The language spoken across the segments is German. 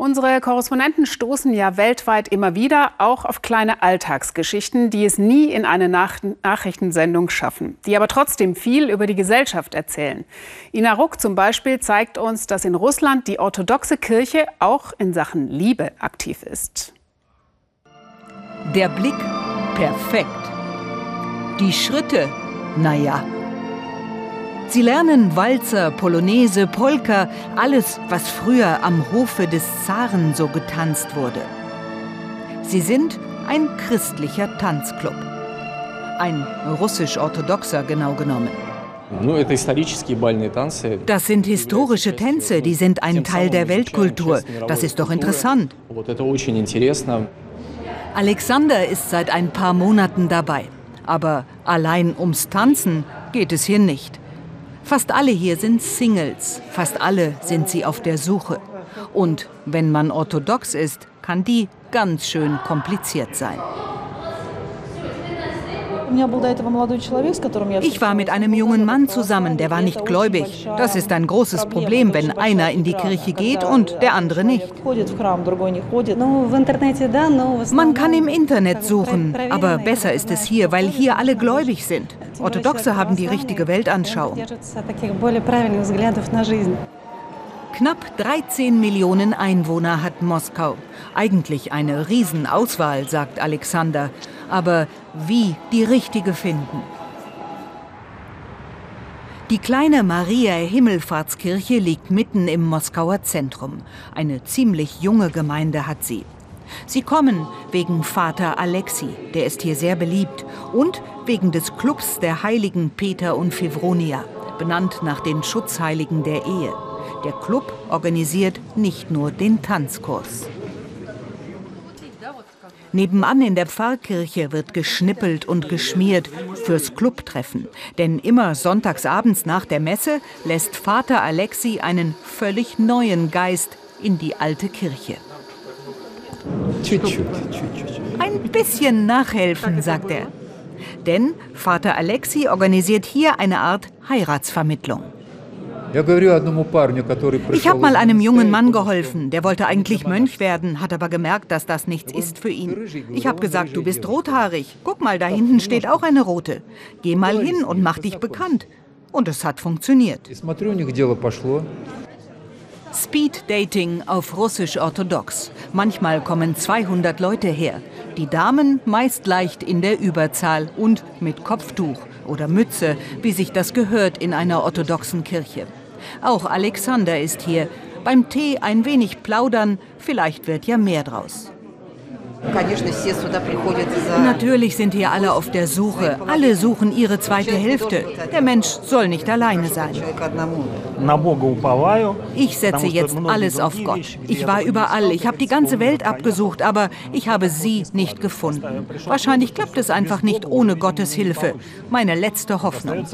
Unsere Korrespondenten stoßen ja weltweit immer wieder auch auf kleine Alltagsgeschichten, die es nie in eine Nach Nachrichtensendung schaffen, die aber trotzdem viel über die Gesellschaft erzählen. Ina Ruck zum Beispiel zeigt uns, dass in Russland die orthodoxe Kirche auch in Sachen Liebe aktiv ist. Der Blick perfekt. Die Schritte, naja. Sie lernen Walzer, Polonaise, Polka, alles, was früher am Hofe des Zaren so getanzt wurde. Sie sind ein christlicher Tanzclub. Ein russisch-orthodoxer genau genommen. Das sind historische Tänze, die sind ein Teil der Weltkultur. Das ist doch interessant. Alexander ist seit ein paar Monaten dabei. Aber allein ums Tanzen geht es hier nicht. Fast alle hier sind Singles, fast alle sind sie auf der Suche. Und wenn man orthodox ist, kann die ganz schön kompliziert sein. Ich war mit einem jungen Mann zusammen, der war nicht gläubig. Das ist ein großes Problem, wenn einer in die Kirche geht und der andere nicht. Man kann im Internet suchen, aber besser ist es hier, weil hier alle gläubig sind. Orthodoxe haben die richtige Weltanschauung. Knapp 13 Millionen Einwohner hat Moskau. Eigentlich eine Riesenauswahl, sagt Alexander. Aber wie die richtige finden? Die kleine Maria-Himmelfahrtskirche liegt mitten im Moskauer Zentrum. Eine ziemlich junge Gemeinde hat sie. Sie kommen wegen Vater Alexi, der ist hier sehr beliebt, und wegen des Clubs der Heiligen Peter und Fevronia, benannt nach den Schutzheiligen der Ehe. Der Club organisiert nicht nur den Tanzkurs. Nebenan in der Pfarrkirche wird geschnippelt und geschmiert fürs Clubtreffen. Denn immer sonntagsabends nach der Messe lässt Vater Alexi einen völlig neuen Geist in die alte Kirche. Ein bisschen nachhelfen, sagt er. Denn Vater Alexi organisiert hier eine Art Heiratsvermittlung. Ich habe mal einem jungen Mann geholfen, der wollte eigentlich Mönch werden, hat aber gemerkt, dass das nichts ist für ihn. Ich habe gesagt, du bist rothaarig. Guck mal, da hinten steht auch eine rote. Geh mal hin und mach dich bekannt. Und es hat funktioniert. Speed Dating auf Russisch-Orthodox. Manchmal kommen 200 Leute her. Die Damen meist leicht in der Überzahl und mit Kopftuch oder Mütze, wie sich das gehört in einer orthodoxen Kirche. Auch Alexander ist hier. Beim Tee ein wenig plaudern, vielleicht wird ja mehr draus. Natürlich sind hier alle auf der Suche. Alle suchen ihre zweite Hälfte. Der Mensch soll nicht alleine sein. Ich setze jetzt alles auf Gott. Ich war überall. Ich habe die ganze Welt abgesucht, aber ich habe sie nicht gefunden. Wahrscheinlich klappt es einfach nicht ohne Gottes Hilfe. Meine letzte Hoffnung.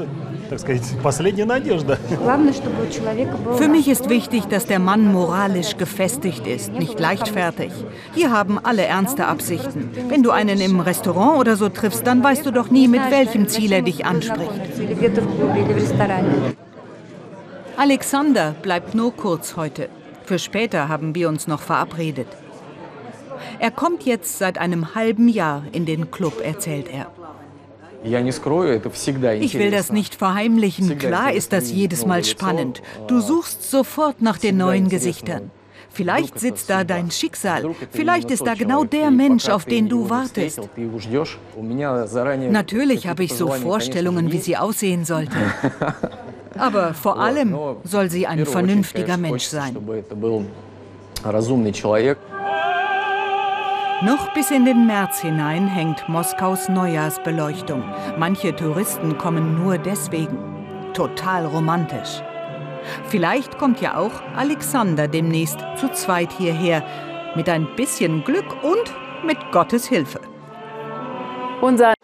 Für mich ist wichtig, dass der Mann moralisch gefestigt ist, nicht leichtfertig. Hier haben alle ernste Absichten. Wenn du einen im Restaurant oder so triffst, dann weißt du doch nie, mit welchem Ziel er dich anspricht. Alexander bleibt nur kurz heute. Für später haben wir uns noch verabredet. Er kommt jetzt seit einem halben Jahr in den Club, erzählt er. Ich will das nicht verheimlichen. Klar ist das jedes Mal spannend. Du suchst sofort nach den neuen Gesichtern. Vielleicht sitzt da dein Schicksal. Vielleicht ist da genau der Mensch, auf den du wartest. Natürlich habe ich so Vorstellungen, wie sie aussehen sollte. Aber vor allem soll sie ein vernünftiger Mensch sein. Noch bis in den März hinein hängt Moskaus Neujahrsbeleuchtung. Manche Touristen kommen nur deswegen. Total romantisch. Vielleicht kommt ja auch Alexander demnächst zu zweit hierher. Mit ein bisschen Glück und mit Gottes Hilfe. Unser